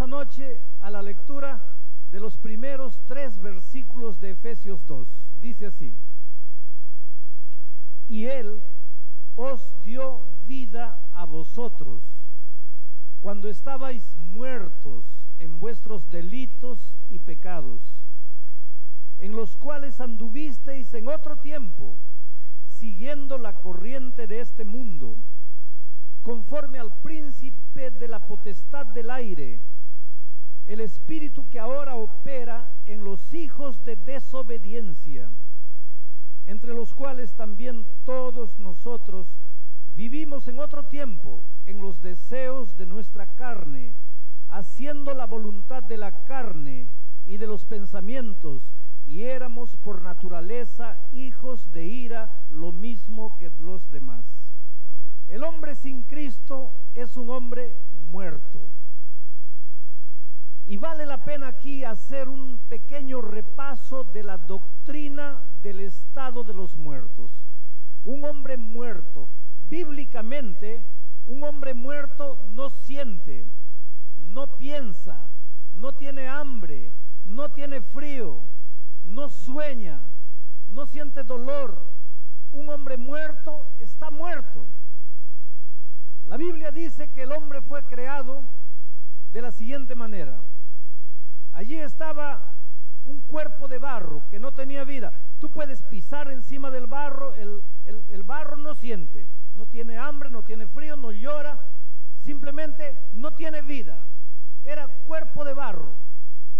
esta noche a la lectura de los primeros tres versículos de Efesios 2. Dice así, y Él os dio vida a vosotros cuando estabais muertos en vuestros delitos y pecados, en los cuales anduvisteis en otro tiempo, siguiendo la corriente de este mundo, conforme al príncipe de la potestad del aire, el espíritu que ahora opera en los hijos de desobediencia, entre los cuales también todos nosotros vivimos en otro tiempo en los deseos de nuestra carne, haciendo la voluntad de la carne y de los pensamientos, y éramos por naturaleza hijos de ira, lo mismo que los demás. El hombre sin Cristo es un hombre muerto. Y vale la pena aquí hacer un pequeño repaso de la doctrina del estado de los muertos. Un hombre muerto, bíblicamente, un hombre muerto no siente, no piensa, no tiene hambre, no tiene frío, no sueña, no siente dolor. Un hombre muerto está muerto. La Biblia dice que el hombre fue creado de la siguiente manera. Allí estaba un cuerpo de barro que no tenía vida. Tú puedes pisar encima del barro, el, el barro no siente, no tiene hambre, no tiene frío, no llora, simplemente no tiene vida. Era cuerpo de barro.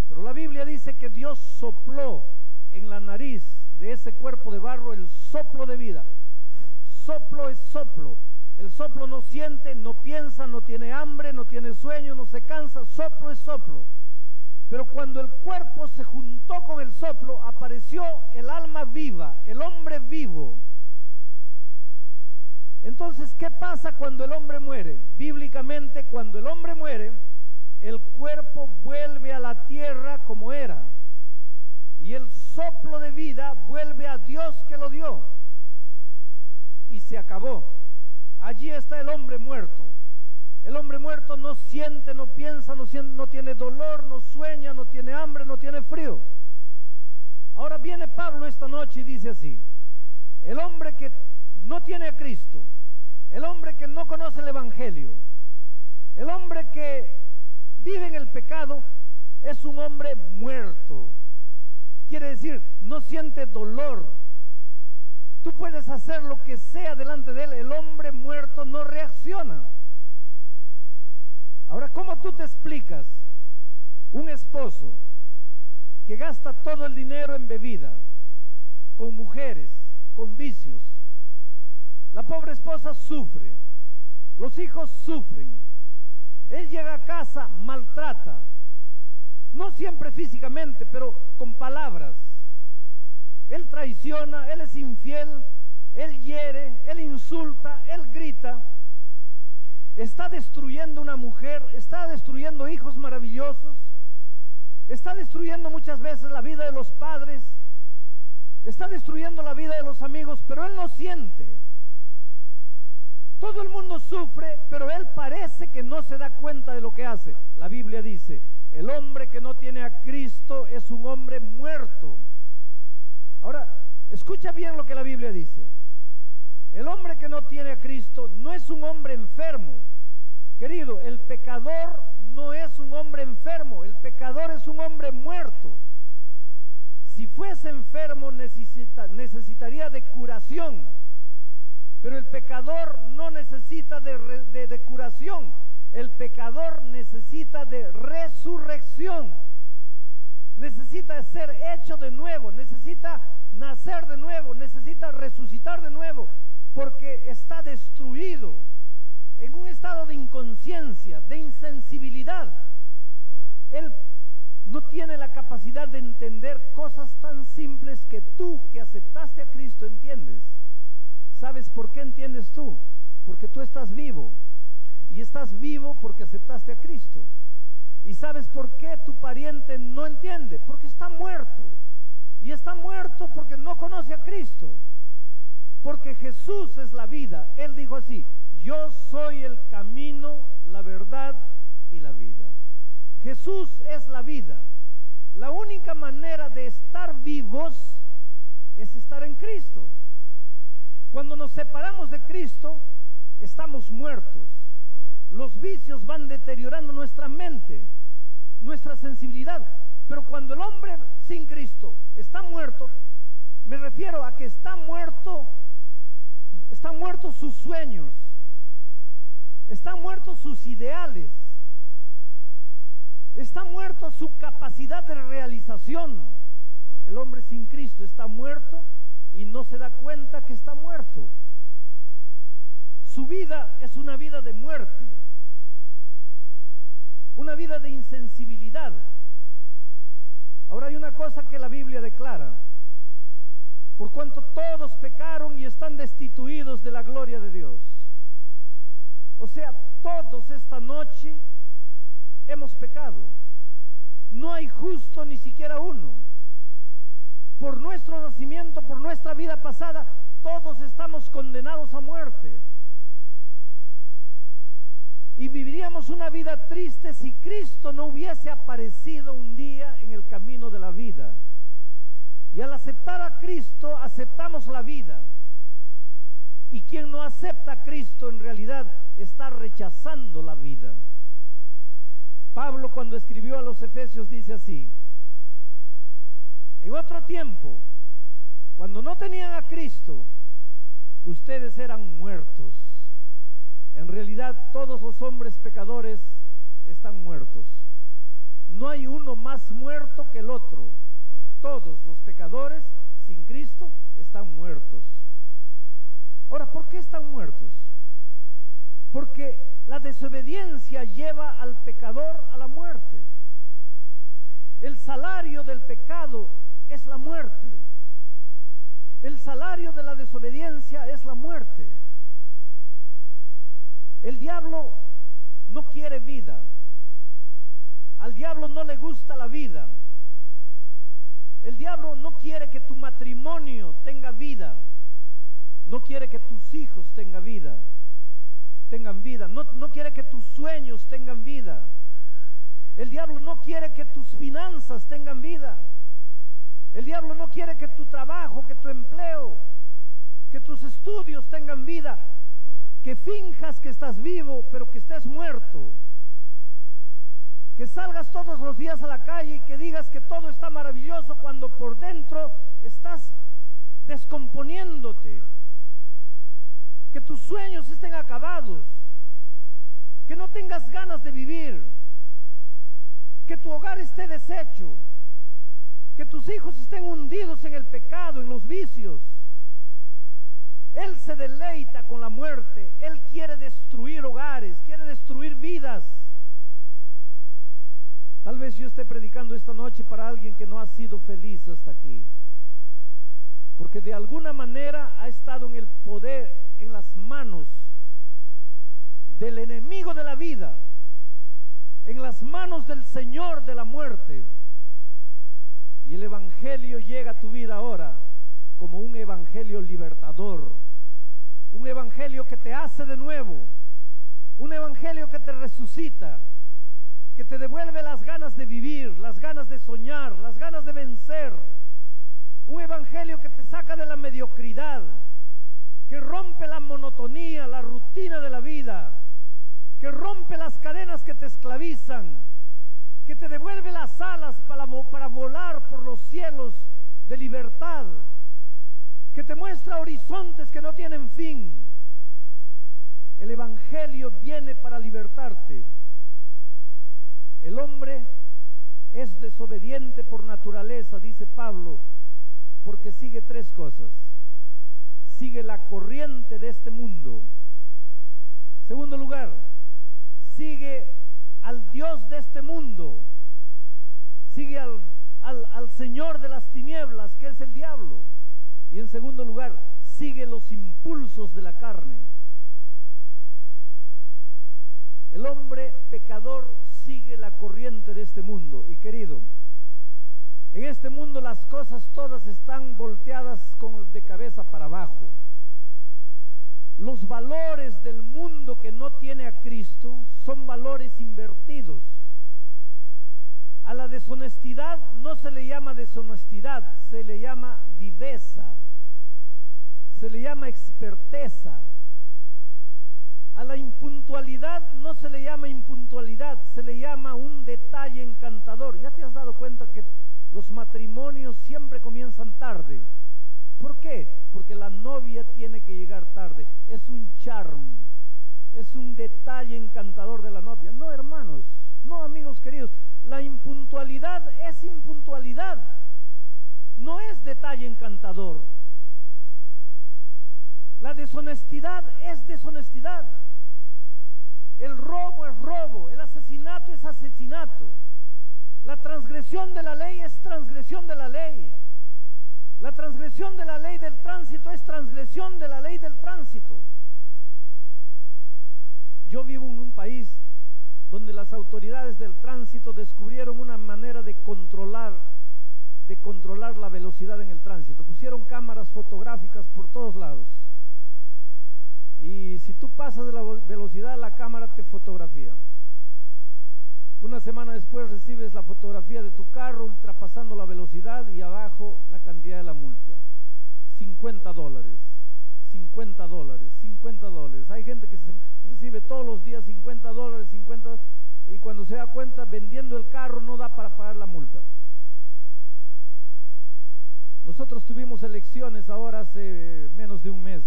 Pero la Biblia dice que Dios sopló en la nariz de ese cuerpo de barro el soplo de vida. Soplo es soplo. El soplo no siente, no piensa, no tiene hambre, no tiene sueño, no se cansa. Soplo es soplo. Pero cuando el cuerpo se juntó con el soplo, apareció el alma viva, el hombre vivo. Entonces, ¿qué pasa cuando el hombre muere? Bíblicamente, cuando el hombre muere, el cuerpo vuelve a la tierra como era. Y el soplo de vida vuelve a Dios que lo dio. Y se acabó. Allí está el hombre muerto. El hombre muerto no siente, no piensa, no, tiene dolor, no sueña, no tiene hambre, no tiene frío. Ahora viene Pablo esta noche y dice así, el hombre que no tiene a Cristo, el hombre que no conoce el Evangelio, el hombre que vive en el pecado, es un hombre muerto. Quiere decir, no siente dolor, Tú puedes hacer lo que sea delante de él, el hombre muerto no reacciona. Ahora, ¿cómo tú te explicas un esposo que gasta todo el dinero en bebida, con mujeres, con vicios? La pobre esposa sufre, los hijos sufren, él llega a casa, maltrata, no siempre físicamente, pero con palabras él traiciona, él es infiel, él hiere, él insulta, él grita. Está destruyendo una mujer, está destruyendo hijos maravillosos, está destruyendo muchas veces la vida de los padres, está destruyendo la vida de los amigos, pero él no siente. Todo el mundo sufre, pero él parece que no se da cuenta de lo que hace. La Biblia dice, el hombre que no tiene a Cristo es un hombre muerto. Ahora, escucha bien lo que la Biblia dice. El hombre que no tiene a Cristo no es un hombre enfermo. Querido, el pecador no es un hombre enfermo, el pecador es un hombre muerto. Si fuese enfermo necesitaría de curación, pero el pecador no necesita de, curación, el pecador necesita de resurrección. Necesita ser hecho de nuevo, necesita nacer de nuevo, necesita resucitar de nuevo, porque está destruido en un estado de inconsciencia, de insensibilidad. Él no tiene la capacidad de entender cosas tan simples que tú que aceptaste a Cristo entiendes. ¿Sabes por qué entiendes tú? Porque tú estás vivo. Y estás vivo porque aceptaste a Cristo. ¿Y sabes por qué tu pariente no entiende? Porque está muerto. Y está muerto porque no conoce a Cristo. Porque Jesús es la vida. Él dijo así, yo soy el camino, la verdad y la vida. Jesús es la vida. La única manera de estar vivos es estar en Cristo. Cuando nos separamos de Cristo, estamos muertos. Los vicios van deteriorando nuestra mente, nuestra sensibilidad. Pero cuando el hombre sin Cristo está muerto, me refiero a que está muerto, están muertos sus sueños, están muertos sus ideales, está muerto su capacidad de realización. El hombre sin Cristo está muerto y no se da cuenta que está muerto. Su vida es una vida de muerte, una vida de insensibilidad. Ahora hay una cosa que la Biblia declara. Por cuanto todos pecaron y están destituidos de la gloria de Dios. O sea, todos esta noche hemos pecado. No hay justo ni siquiera uno. Por nuestro nacimiento, por nuestra vida pasada, todos estamos condenados a muerte. Y viviríamos una vida triste si Cristo no hubiese aparecido un día en el camino de la vida. Y al aceptar a Cristo, aceptamos la vida. Y quien no acepta a Cristo en realidad está rechazando la vida. Pablo cuando escribió a los Efesios dice así, en otro tiempo, cuando no tenían a Cristo, ustedes eran muertos en realidad todos los hombres pecadores están muertos. No hay uno más muerto que el otro. Todos los pecadores sin Cristo están muertos. Ahora, ¿por qué están muertos? Porque la desobediencia lleva al pecador a la muerte. El salario del pecado es la muerte. El salario de la desobediencia es la muerte. El diablo no quiere vida. Al diablo no le gusta la vida. El diablo no quiere que tu matrimonio tenga vida. No quiere que tus hijos tengan vida. Tengan vida. No, no quiere que tus sueños tengan vida. El diablo no quiere que tus finanzas tengan vida. El diablo no quiere que tu trabajo, que tu empleo, que tus estudios tengan vida que finjas que estás vivo, pero que estés muerto. Que salgas todos los días a la calle y que digas que todo está maravilloso cuando por dentro estás descomponiéndote. Que tus sueños estén acabados. Que no tengas ganas de vivir. Que tu hogar esté deshecho. Que tus hijos estén hundidos en el pecado, en los vicios él se deleita con la muerte. Él quiere destruir hogares, quiere destruir vidas. Tal vez yo esté predicando esta noche para alguien que no ha sido feliz hasta aquí. Porque de alguna manera ha estado en el poder, en las manos del enemigo de la vida, en las manos del Señor de la muerte. Y el Evangelio llega a tu vida ahora como un evangelio libertador, un evangelio que te hace de nuevo, un evangelio que te resucita, que te devuelve las ganas de vivir, las ganas de soñar, las ganas de vencer, un evangelio que te saca de la mediocridad, que rompe la monotonía, la rutina de la vida, que rompe las cadenas que te esclavizan, que te devuelve las alas para, para volar por los cielos de libertad que te muestra horizontes que no tienen fin. El Evangelio viene para libertarte. El hombre es desobediente por naturaleza, dice Pablo, porque sigue tres cosas. Sigue la corriente de este mundo. Segundo lugar, sigue al Dios de este mundo. Sigue al, al, al Señor de las tinieblas, que es el diablo. Y en segundo lugar, sigue los impulsos de la carne. El hombre pecador sigue la corriente de este mundo. Y querido, en este mundo las cosas todas están volteadas con, de cabeza para abajo. Los valores del mundo que no tiene a Cristo son valores invertidos. deshonestidad no se le llama deshonestidad, se le llama viveza, se le llama experteza. A la impuntualidad no se le llama impuntualidad, se le llama un detalle encantador. ¿Ya te has dado cuenta que los matrimonios siempre comienzan tarde? ¿Por qué? Porque la novia tiene que llegar tarde. Es un charm, es un detalle encantador de la novia. No, hermanos, no, amigos queridos. La impuntualidad es impuntualidad, no es detalle encantador. La deshonestidad es deshonestidad. El robo es robo, el asesinato es asesinato. La transgresión de la ley es transgresión de la ley. La transgresión de la ley del tránsito es transgresión de la ley del tránsito. Yo vivo en un país donde las autoridades del tránsito descubrieron una manera de controlar de controlar la velocidad en el tránsito. Pusieron cámaras fotográficas por todos lados. Y si tú pasas de la velocidad, la cámara te fotografía. Una semana después recibes la fotografía de tu carro ultrapasando la velocidad y abajo la cantidad de la multa. 50 dólares, 50 dólares, 50 dólares. Hay gente que recibe todos los días 50 dólares, 50 y cuando se da cuenta vendiendo el carro no da para pagar la multa. Nosotros tuvimos elecciones ahora hace menos de un mes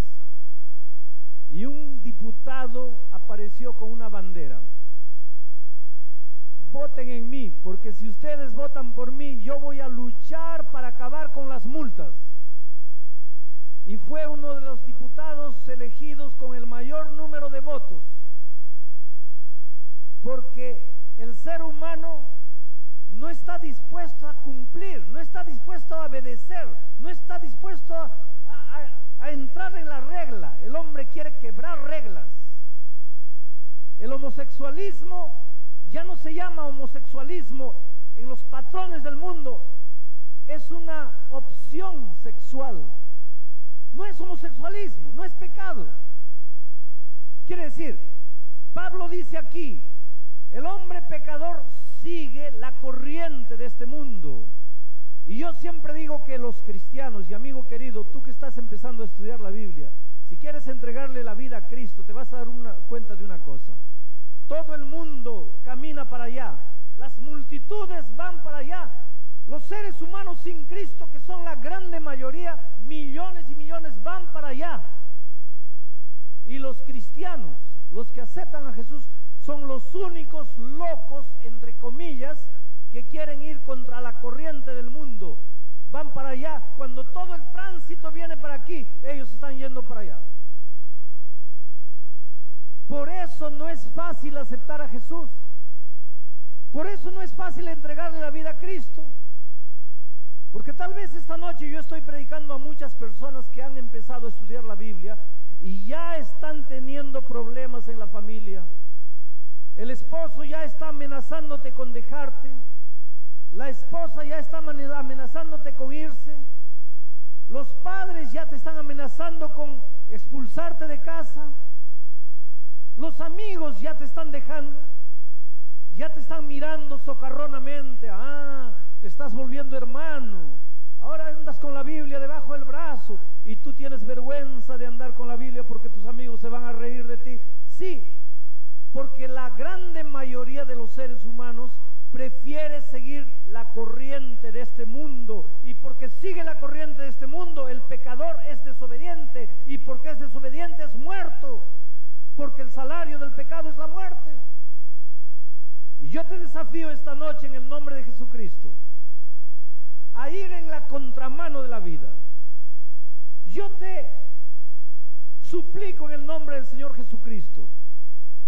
y un diputado apareció con una bandera voten en mí, porque si ustedes votan por mí, yo voy a luchar para acabar con las multas. Y fue uno de los diputados elegidos con el mayor número de votos, porque el ser humano no está dispuesto a cumplir, no está dispuesto a obedecer, no está dispuesto a, entrar en la regla. El hombre quiere quebrar reglas. El homosexualismo ya no se llama homosexualismo en los patrones del mundo, es una opción sexual. No es homosexualismo, no es pecado. Quiere decir, Pablo dice aquí, el hombre pecador sigue la corriente de este mundo. Y yo siempre digo que los cristianos, y amigo querido, tú que estás empezando a estudiar la Biblia, si quieres entregarle la vida a Cristo, te vas a dar una cuenta de una cosa. Todo el mundo camina para allá. Las multitudes van para allá. Los seres humanos sin Cristo, que son la grande mayoría, millones y millones, van para allá. Y los cristianos, los que aceptan a Jesús, son los únicos locos, entre comillas, que quieren ir contra la corriente del mundo. Van para allá. Cuando todo el tránsito viene para aquí, ellos están yendo para allá. Por eso no es fácil aceptar a Jesús. Por eso no es fácil entregarle la vida a Cristo. Porque tal vez esta noche yo estoy predicando a muchas personas que han empezado a estudiar la Biblia y ya están teniendo problemas en la familia. El esposo ya está amenazándote con dejarte. La esposa ya está amenazándote con irse. Los padres ya te están amenazando con expulsarte de casa. Los amigos ya te están dejando, ya te están mirando socarronamente. Ah, te estás volviendo hermano. Ahora andas con la Biblia debajo del brazo y tú tienes vergüenza de andar con la Biblia porque tus amigos se van a reír de ti. Sí, porque la grande mayoría de los seres humanos prefiere seguir la corriente de este mundo y porque sigue la corriente de este mundo el pecador es desobediente y porque es desobediente es muerto porque el salario del pecado es la muerte. Y yo te desafío esta noche en el nombre de Jesucristo a ir en la contramano de la vida. Yo te suplico en el nombre del Señor Jesucristo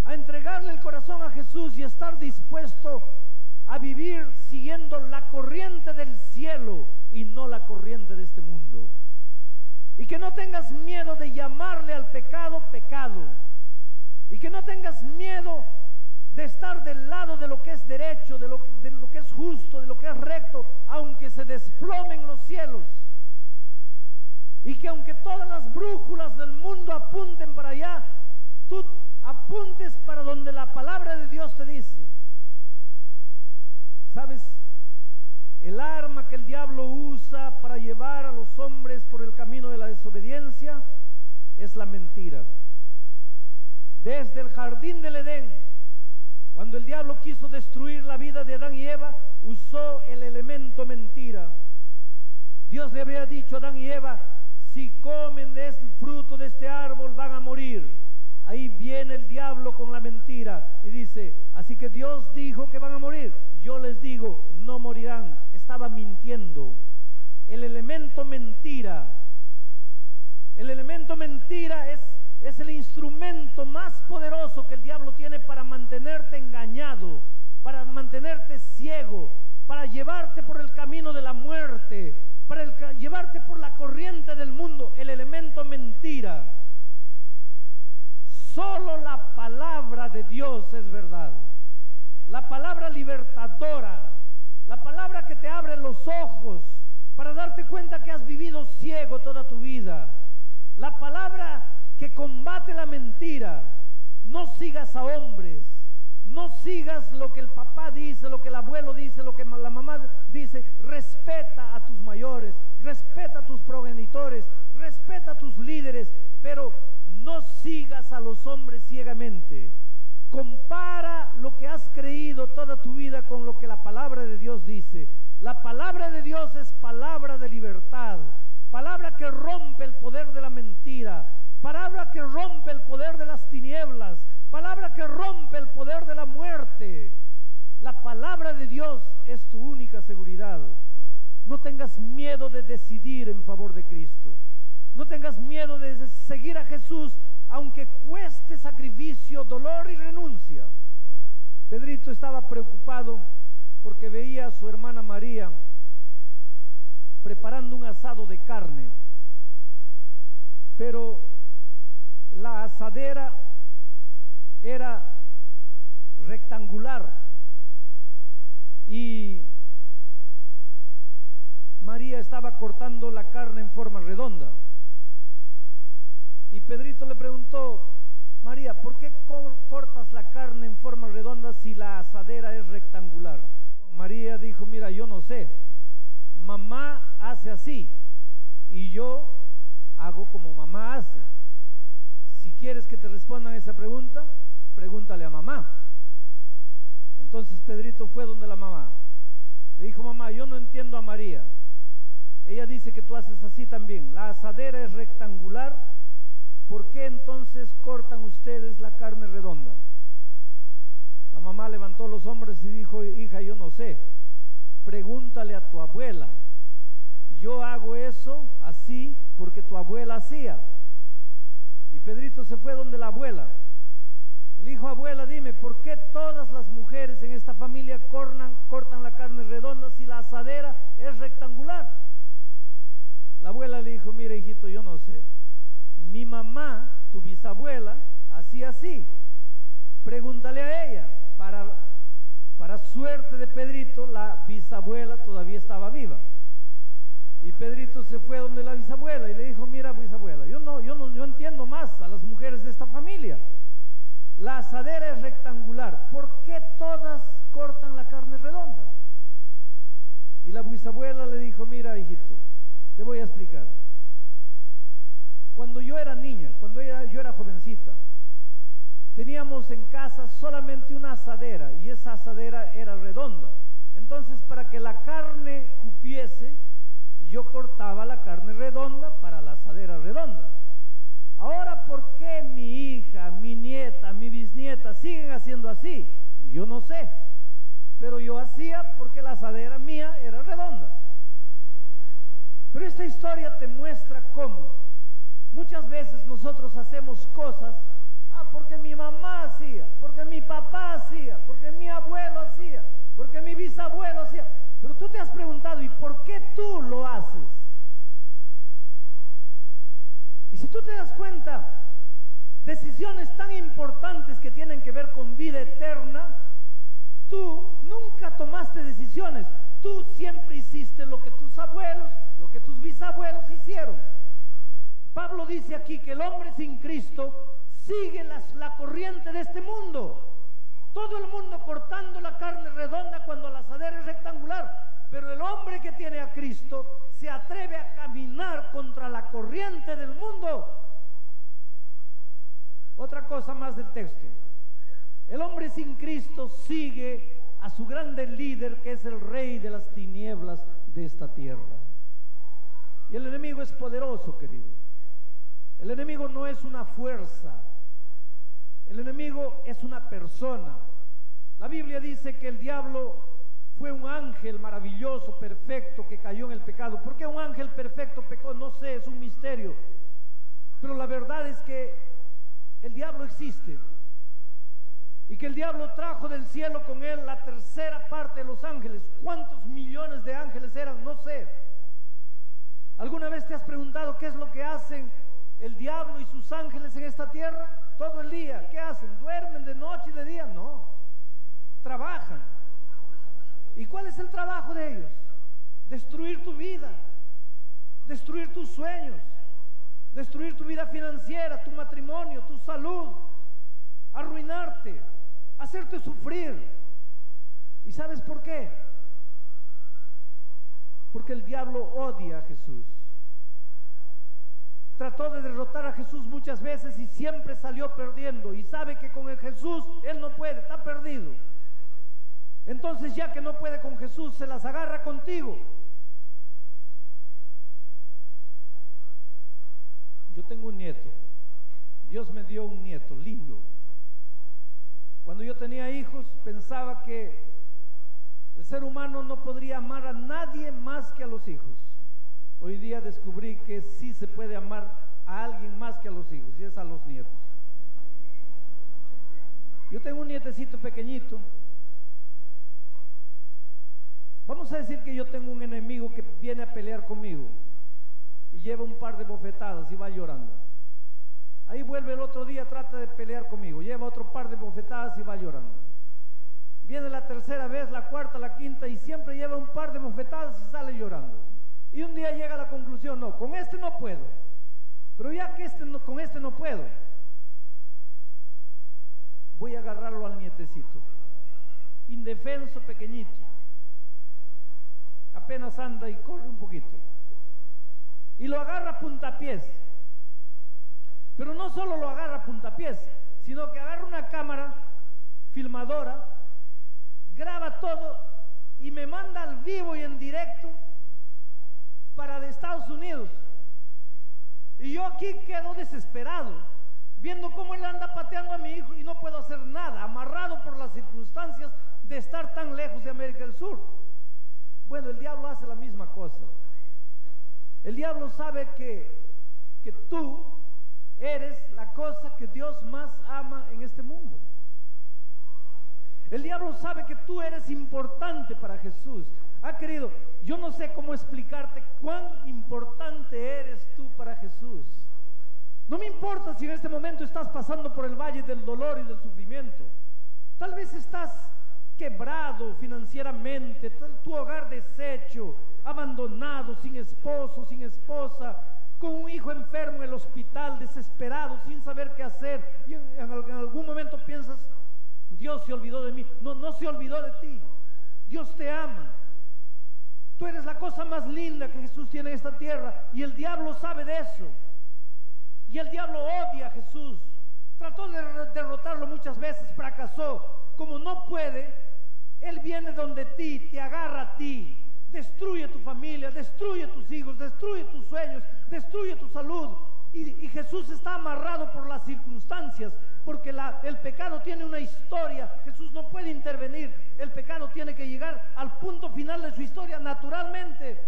a entregarle el corazón a Jesús y estar dispuesto a vivir siguiendo la corriente del cielo y no la corriente de este mundo. Y que no tengas miedo de llamarle al pecado pecado y que no tengas miedo de estar del lado de lo que es derecho, de lo que, de lo que es justo, de lo que es recto, aunque se desplomen los cielos. Y que aunque todas las brújulas del mundo para allá, tú apuntes para donde la palabra de Dios te dice. ¿Sabes? El arma el diablo usa para llevar a los hombres por el camino de la desobediencia es la mentira. Desde el jardín del Edén, cuando el diablo quiso destruir la vida de Adán y Eva, usó el elemento mentira. Dios le había dicho a Adán y Eva, si comen del fruto de este árbol van a morir. Ahí viene el diablo con la mentira y dice, así que Dios dijo que van a morir. Yo les digo, no morirán. Estaba mintiendo. El elemento mentira. El elemento mentira es, es el instrumento más poderoso que el diablo tiene para mantenerte engañado, para mantenerte ciego, para llevarte por el camino de la muerte, para llevarte por la corriente del mundo. El elemento mentira. Solo la palabra de Dios es verdad. La palabra libertadora. La palabra que te abre los ojos para darte cuenta que has vivido ciego toda tu vida. La palabra que combate la mentira. No sigas a hombres. No sigas lo que el papá dice, lo que el abuelo dice, lo que la mamá dice. Respeta a tus mayores, respeta a tus progenitores, respeta a tus líderes, pero no sigas a los hombres ciegamente. Compara lo que has creído toda tu vida con lo que la palabra de Dios dice. La palabra de Dios es palabra de libertad, palabra que rompe el poder de la mentira, palabra que rompe el poder de las tinieblas, palabra que rompe el poder de la muerte. La palabra de Dios es tu única seguridad. No tengas miedo de decidir en favor de Cristo. No tengas miedo de seguir a Jesús, aunque cueste sacrificio, dolor y renuncia. Pedrito estaba preocupado porque veía a su hermana María preparando un asado de carne, pero la asadera era rectangular y María estaba cortando la carne en forma redonda. Y Pedrito le preguntó, María, ¿por qué cortas la carne en forma redonda si la asadera es rectangular? María dijo, mira, yo no sé. Mamá hace así y yo hago como mamá hace. Si quieres que te respondan esa pregunta, pregúntale a mamá. Entonces Pedrito fue donde la mamá. Le dijo, mamá, yo no entiendo a María. Ella dice que tú haces así también. La asadera es rectangular ¿por qué entonces cortan ustedes la carne redonda? La mamá levantó los hombros y dijo, hija, yo no sé, pregúntale a tu abuela. Yo hago eso así porque tu abuela hacía. Y Pedrito se fue donde la abuela. Le dijo, abuela, dime, ¿por qué todas las mujeres en esta familia cortan, cortan la carne redonda si la asadera es rectangular? La abuela le dijo, mira hijito, yo no sé mi mamá, tu bisabuela, hacía así. Pregúntale a ella. Para, para suerte de Pedrito, la bisabuela todavía estaba viva. Y Pedrito se fue donde la bisabuela y le dijo, mira bisabuela, yo no, yo no yo entiendo más a las mujeres de esta familia. La asadera es rectangular. ¿Por qué todas cortan la carne redonda? Y la bisabuela le dijo, mira hijito, te voy a explicar. Cuando yo era niña, cuando yo era jovencita, teníamos en casa solamente una asadera y esa asadera era redonda. Entonces, para que la carne cupiese, yo cortaba la carne redonda para la asadera redonda. Ahora, ¿por qué mi hija, mi nieta, mi bisnieta siguen haciendo así? Yo no sé. Pero yo hacía porque la asadera mía era redonda. Pero esta historia te muestra cómo Muchas veces nosotros hacemos cosas, ah, porque mi mamá hacía, porque mi papá hacía, porque mi abuelo hacía, porque mi bisabuelo hacía. Pero tú te has preguntado, ¿y por qué tú lo haces? Y si tú te das cuenta, decisiones tan importantes que tienen que ver con vida eterna, tú nunca tomaste decisiones. Tú siempre hiciste lo que tus abuelos, lo que tus bisabuelos hicieron. Pablo dice aquí que el hombre sin Cristo sigue la corriente de este mundo. Todo el mundo cortando la carne redonda cuando la asadera es rectangular. Pero el hombre que tiene a Cristo se atreve a caminar contra la corriente del mundo. Otra cosa más del texto. El hombre sin Cristo sigue a su grande líder que es el rey de las tinieblas de esta tierra. Y el enemigo es poderoso, querido. El enemigo no es una fuerza. El enemigo es una persona. La Biblia dice que el diablo fue un ángel maravilloso, perfecto, que cayó en el pecado. ¿Por qué un ángel perfecto pecó? No sé, es un misterio. Pero la verdad es que el diablo existe. Y que el diablo trajo del cielo con él la tercera parte de los ángeles. ¿Cuántos millones de ángeles eran? No sé. ¿Alguna vez te has preguntado qué es lo que hacen el diablo y sus ángeles en esta tierra? Todo el día. ¿Qué hacen? ¿Duermen de noche y de día? No. Trabajan. ¿Y cuál es el trabajo de ellos? Destruir tu vida, destruir tus sueños, destruir tu vida financiera, tu matrimonio, tu salud, arruinarte, hacerte sufrir. ¿Y sabes por qué? Porque el diablo odia a Jesús. Trató de derrotar a Jesús muchas veces y siempre salió perdiendo. Y sabe que con el Jesús él no puede, está perdido. Entonces ya que no puede con Jesús, se las agarra contigo. Yo tengo un nieto. Dios me dio un nieto lindo. Cuando yo tenía hijos pensaba que el ser humano no podría amar a nadie más que a los hijos. Hoy día descubrí que sí se puede amar a alguien más que a los hijos y es a los nietos. Yo tengo un nietecito pequeñito Vamos a decir que yo tengo un enemigo que viene a pelear conmigo y lleva un par de bofetadas y va llorando. Ahí vuelve el otro día, trata de pelear conmigo, lleva otro par de bofetadas y va llorando. Viene la tercera vez, la cuarta, la quinta y siempre lleva un par de bofetadas y sale llorando. Y un día llega a la conclusión, no, con este no puedo. Pero ya que este con este no puedo, voy a agarrarlo al nietecito, indefenso, pequeñito apenas anda y corre un poquito. Y lo agarra a puntapiés. Pero no solo lo agarra a puntapiés, sino que agarra una cámara filmadora, graba todo y me manda al vivo y en directo para de Estados Unidos. Y yo aquí quedo desesperado, viendo cómo él anda pateando a mi hijo y no puedo hacer nada, amarrado por las circunstancias de estar tan lejos de América del Sur. Bueno, el diablo hace la misma cosa. El diablo sabe que, que tú eres la cosa que Dios más ama en este mundo. El diablo sabe que tú eres importante para Jesús. Ah, querido, yo no sé cómo explicarte cuán importante eres tú para Jesús. No me importa si en este momento estás pasando por el valle del dolor y del sufrimiento. Tal vez estás quebrado financieramente, tu hogar deshecho, abandonado, sin esposo, sin esposa, con un hijo enfermo en el hospital, desesperado, sin saber qué hacer, y en, algún momento piensas, Dios se olvidó de mí. No, no se olvidó de ti. Dios te ama. Tú eres la cosa más linda que Jesús tiene en esta tierra y el diablo sabe de eso. Y el diablo odia a Jesús. Trató de derrotarlo muchas veces, fracasó. Como no puede, él viene donde ti, te agarra a ti, destruye tu familia, destruye tus hijos, destruye tus sueños, destruye tu salud. Y, Jesús está amarrado por las circunstancias, porque el pecado tiene una historia. Jesús no puede intervenir. El pecado tiene que llegar al punto final de su historia naturalmente.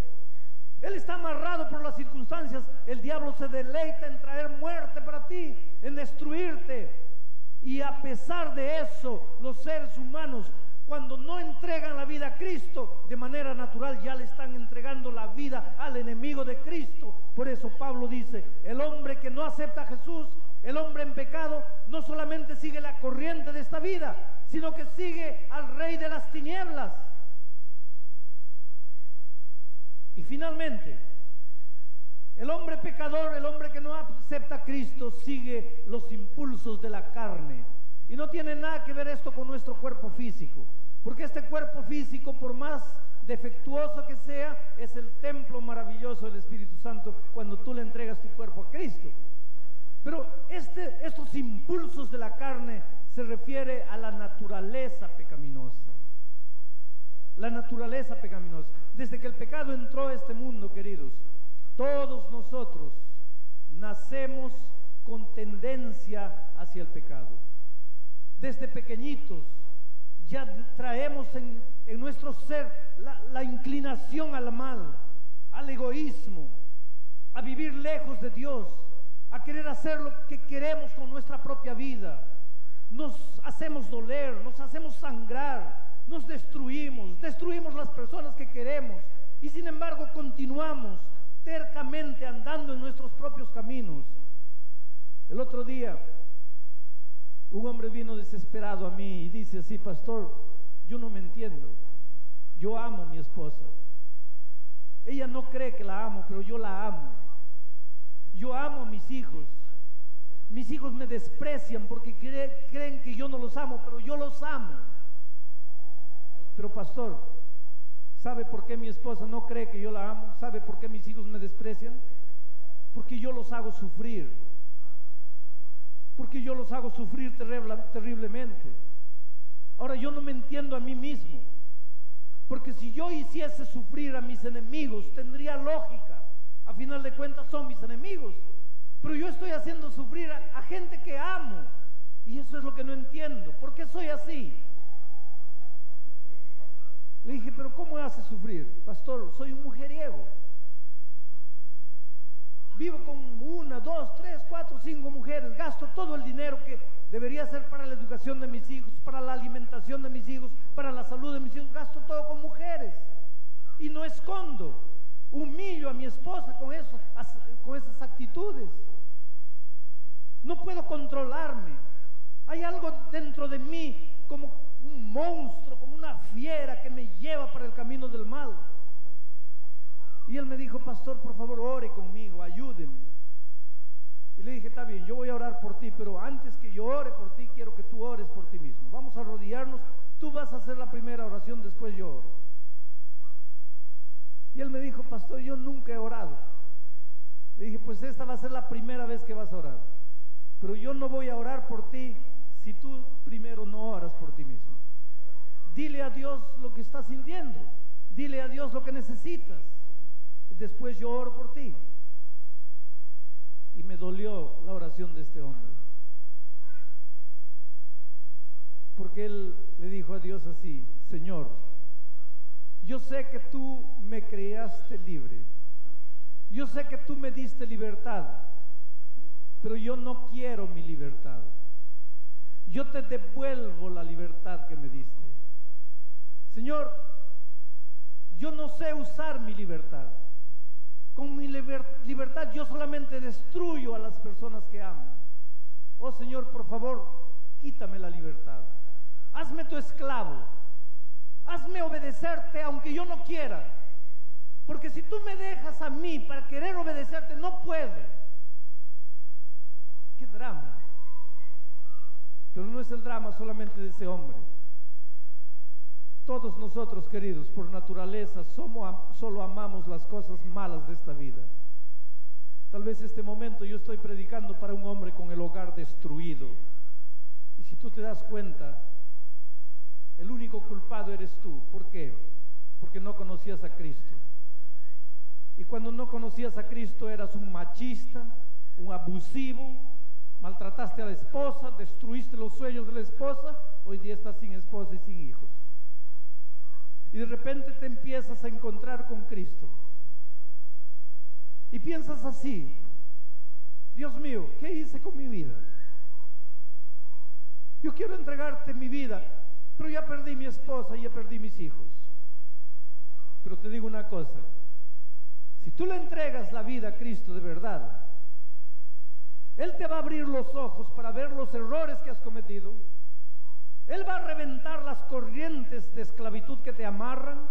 Él está amarrado por las circunstancias. El diablo se deleita en traer muerte para ti, en destruirte. Y a pesar de eso, los seres humanos cuando no entregan la vida a Cristo, de manera natural ya le están entregando la vida al enemigo de Cristo. Por eso Pablo dice, el hombre que no acepta a Jesús, el hombre en pecado, no solamente sigue la corriente de esta vida, sino que sigue al rey de las tinieblas. Y finalmente, el hombre pecador, el hombre que no acepta a Cristo, sigue los impulsos de la carne. Y no tiene nada que ver esto con nuestro cuerpo físico. Porque este cuerpo físico, por más defectuoso que sea, es el templo maravilloso del Espíritu Santo cuando tú le entregas tu cuerpo a Cristo. Pero este, estos impulsos de la carne se refiere a la naturaleza pecaminosa. La naturaleza pecaminosa. Desde que el pecado entró a este mundo, queridos, todos nosotros nacemos con tendencia hacia el pecado. Desde pequeñitos ya traemos en, nuestro ser la, la inclinación al mal, al egoísmo, a vivir lejos de Dios, a querer hacer lo que queremos con nuestra propia vida. Nos hacemos doler, nos hacemos sangrar, nos destruimos, destruimos las personas que queremos y sin embargo continuamos tercamente andando en nuestros propios caminos. El otro día un hombre vino desesperado a mí y dice así, pastor, yo no me entiendo, yo amo a mi esposa. Ella no cree que la amo, pero yo la amo. Yo amo a mis hijos. Mis hijos me desprecian porque creen que yo no los amo, pero yo los amo. Pero pastor, ¿sabe por qué mi esposa no cree que yo la amo? ¿Sabe por qué mis hijos me desprecian? Porque yo los hago sufrir porque yo los hago sufrir terriblemente. Ahora yo no me entiendo a mí mismo, porque si yo hiciese sufrir a mis enemigos, tendría lógica. A final de cuentas son mis enemigos, pero yo estoy haciendo sufrir a, gente que amo. Y eso es lo que no entiendo. ¿Por qué soy así? Le dije, pero ¿cómo hace sufrir? Pastor, soy un mujeriego. Vivo con una, dos, tres, cuatro, cinco mujeres. Gasto todo el dinero que debería ser para la educación de mis hijos, para la alimentación de mis hijos, para la salud de mis hijos. Gasto todo con mujeres. Y no escondo. Humillo a mi esposa con, eso, con esas actitudes. No puedo controlarme. Hay algo dentro de mí como un monstruo, como una fiera que me lleva para el camino del mal. Y él me dijo, pastor, por favor, ore conmigo, ayúdeme. Y le dije, está bien, yo voy a orar por ti, pero antes que yo ore por ti, quiero que tú ores por ti mismo. Vamos a rodearnos, tú vas a hacer la primera oración, después yo oro. Y él me dijo, pastor, yo nunca he orado. Le dije, pues esta va a ser la primera vez que vas a orar. Pero yo no voy a orar por ti si tú primero no oras por ti mismo. Dile a Dios lo que estás sintiendo. Dile a Dios lo que necesitas después yo oro por ti. Y me dolió la oración de este hombre. Porque él le dijo a Dios así, Señor, yo sé que tú me creaste libre. Yo sé que tú me diste libertad, pero yo no quiero mi libertad. Yo te devuelvo la libertad que me diste. Señor, yo no sé usar mi libertad. Con mi libertad yo solamente destruyo a las personas que amo. Oh Señor, por favor, quítame la libertad. Hazme tu esclavo. Hazme obedecerte aunque yo no quiera. Porque si tú me dejas a mí para querer obedecerte, no puedo. Qué drama. Pero no es el drama solamente de ese hombre. Todos nosotros, queridos, por naturaleza, solo amamos las cosas malas de esta vida. Tal vez este momento yo estoy predicando para un hombre con el hogar destruido. Y si tú te das cuenta, el único culpado eres tú. ¿Por qué? Porque no conocías a Cristo. Y cuando no conocías a Cristo eras un machista, un abusivo, maltrataste a la esposa, destruiste los sueños de la esposa, hoy día estás sin esposa y sin hijos y de repente te empiezas a encontrar con Cristo. Y piensas así, Dios mío, ¿qué hice con mi vida? Yo quiero entregarte mi vida, pero ya perdí mi esposa y ya perdí mis hijos. Pero te digo una cosa, si tú le entregas la vida a Cristo de verdad, Él te va a abrir los ojos para ver los errores que has cometido él va a reventar las corrientes de esclavitud que te amarran.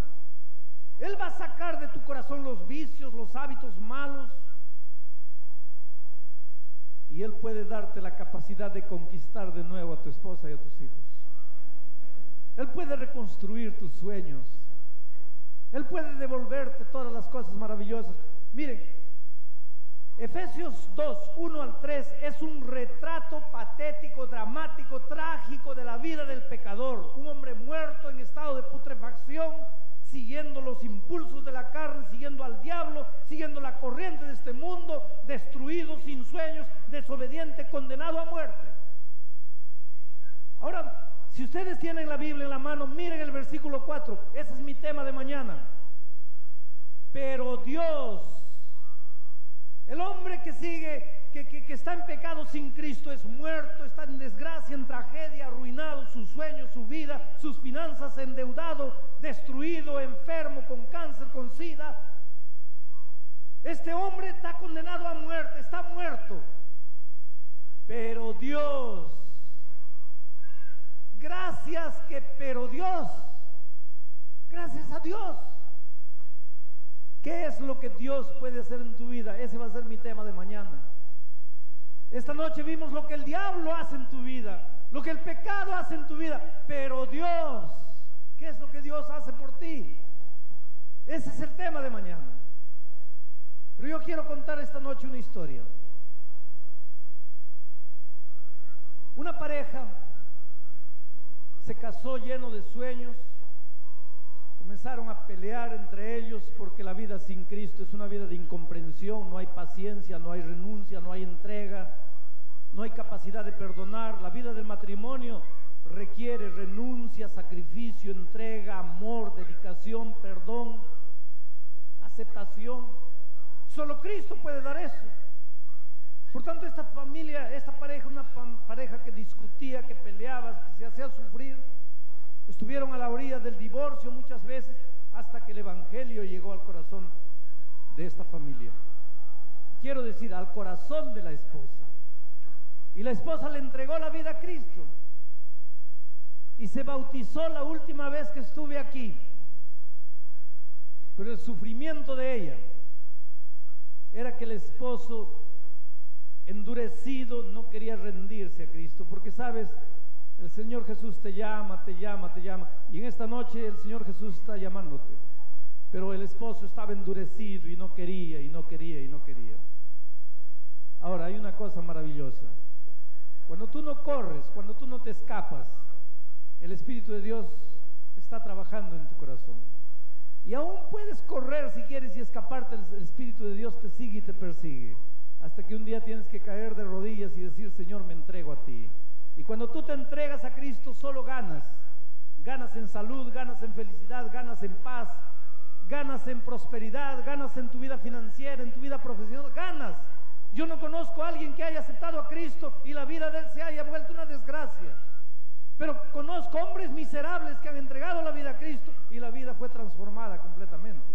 Él va a sacar de tu corazón los vicios, los hábitos malos. Y Él puede darte la capacidad de conquistar de nuevo a tu esposa y a tus hijos. Él puede reconstruir tus sueños. Él puede devolverte todas las cosas maravillosas. Miren, Efesios 2, 1 al 3 es un retrato patético, dramático, trágico de la vida del pecador. Un hombre muerto en estado de putrefacción, siguiendo los impulsos de la carne, siguiendo al diablo, siguiendo la corriente de este mundo, destruido, sin sueños, desobediente, condenado a muerte. Ahora, si ustedes tienen la Biblia en la mano, miren el versículo 4. Ese es mi tema de mañana. Pero Dios el hombre que sigue, que, está en pecado sin Cristo es muerto, está en desgracia, en tragedia, arruinado sus sueños, su vida, sus finanzas, endeudado, destruido, enfermo, con cáncer, con sida. Este hombre está condenado a muerte, está muerto. Pero Dios, gracias que, pero Dios, gracias a Dios ¿Qué es lo que Dios puede hacer en tu vida? Ese va a ser mi tema de mañana. Esta noche vimos lo que el diablo hace en tu vida, lo que el pecado hace en tu vida, pero Dios, ¿qué es lo que Dios hace por ti? Ese es el tema de mañana. Pero yo quiero contar esta noche una historia. Una pareja se casó lleno de sueños, comenzaron a pelear entre ellos porque la vida sin Cristo es una vida de incomprensión, no hay paciencia, no hay renuncia, no hay entrega, no hay capacidad de perdonar. La vida del matrimonio requiere renuncia, sacrificio, entrega, amor, dedicación, perdón, aceptación. Solo Cristo puede dar eso. Por tanto, esta familia, esta pareja, una pareja que discutía, que peleaba, que se hacía sufrir, Estuvieron a la orilla del divorcio muchas veces hasta que el Evangelio llegó al corazón de esta familia. Quiero decir, al corazón de la esposa. Y la esposa le entregó la vida a Cristo. Y se bautizó la última vez que estuve aquí. Pero el sufrimiento de ella era que el esposo endurecido no quería rendirse a Cristo. Porque sabes, el Señor Jesús te llama, te llama, te llama. Y en esta noche el Señor Jesús está llamándote. Pero el esposo estaba endurecido y no quería, y no quería, y no quería. Ahora, hay una cosa maravillosa. Cuando tú no corres, cuando tú no te escapas, el Espíritu de Dios está trabajando en tu corazón. Y aún puedes correr si quieres y escaparte, el Espíritu de Dios te sigue y te persigue. Hasta que un día tienes que caer de rodillas y decir, Señor, me entrego a ti. Y cuando tú te entregas a Cristo, solo ganas. Ganas en salud, ganas en felicidad, ganas en paz, ganas en prosperidad, ganas en tu vida financiera, en tu vida profesional, ganas. Yo no conozco a alguien que haya aceptado a Cristo y la vida de él se haya vuelto una desgracia. Pero conozco hombres miserables que han entregado la vida a Cristo y la vida fue transformada completamente.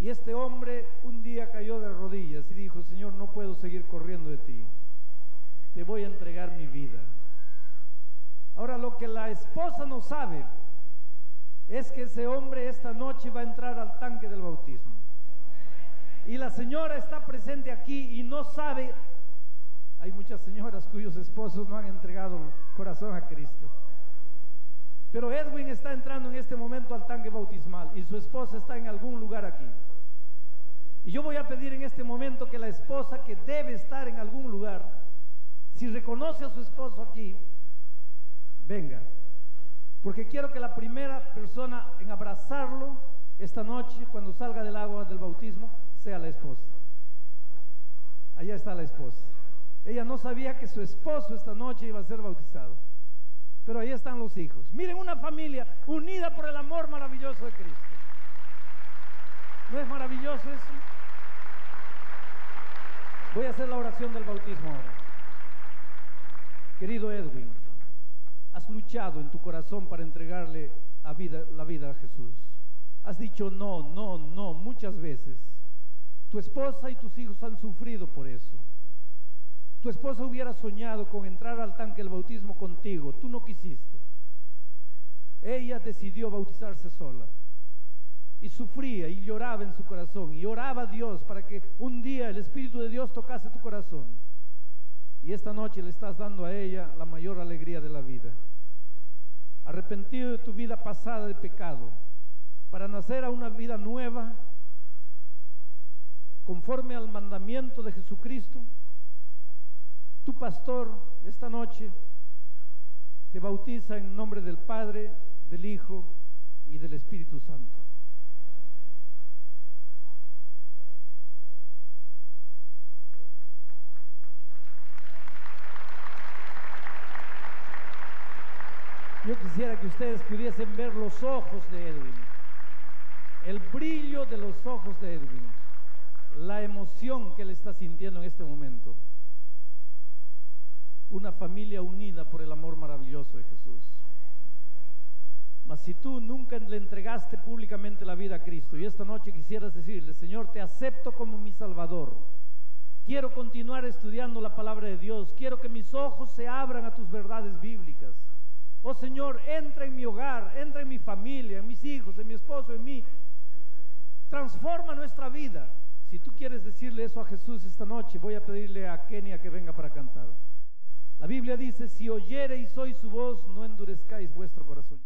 Y este hombre un día cayó de rodillas y dijo, Señor, no puedo seguir corriendo de ti te voy a entregar mi vida. Ahora lo que la esposa no sabe es que ese hombre esta noche va a entrar al tanque del bautismo. Y la señora está presente aquí y no sabe, hay muchas señoras cuyos esposos no han entregado el corazón a Cristo. Pero Edwin está entrando en este momento al tanque bautismal y su esposa está en algún lugar aquí. Y yo voy a pedir en este momento que la esposa que debe estar en algún lugar, si reconoce a su esposo aquí, venga. Porque quiero que la primera persona en abrazarlo esta noche, cuando salga del agua del bautismo, sea la esposa. Allá está la esposa. Ella no sabía que su esposo esta noche iba a ser bautizado. Pero ahí están los hijos. Miren una familia unida por el amor maravilloso de Cristo. ¿No es maravilloso eso? Voy a hacer la oración del bautismo ahora. Querido Edwin, has luchado en tu corazón para entregarle la vida a Jesús. Has dicho no, no, no muchas veces. Tu esposa y tus hijos han sufrido por eso. Tu esposa hubiera soñado con entrar al tanque del bautismo contigo. Tú no quisiste. Ella decidió bautizarse sola. Y sufría y lloraba en su corazón. Y oraba a Dios para que un día el Espíritu de Dios tocase tu corazón. Y esta noche le estás dando a ella la mayor alegría de la vida. arrepentido de tu vida pasada de pecado, para nacer a una vida nueva, conforme al mandamiento de Jesucristo, tu pastor esta noche te bautiza en nombre del Padre, del Hijo y del Espíritu Santo. Yo quisiera que ustedes pudiesen ver los ojos de Edwin, el brillo de los ojos de Edwin, la emoción que él está sintiendo en este momento. Una familia unida por el amor maravilloso de Jesús. Mas si tú nunca le entregaste públicamente la vida a Cristo y esta noche quisieras decirle, Señor, te acepto como mi Salvador, quiero continuar estudiando la palabra de Dios, quiero que mis ojos se abran a tus verdades bíblicas Oh Señor, entra en mi hogar, entra en mi familia, en mis hijos, en mi esposo, en mí. Transforma nuestra vida. Si tú quieres decirle eso a Jesús esta noche, voy a pedirle a Kenia que venga para cantar. La Biblia dice, si oyereis hoy su voz, no endurezcáis vuestro corazón.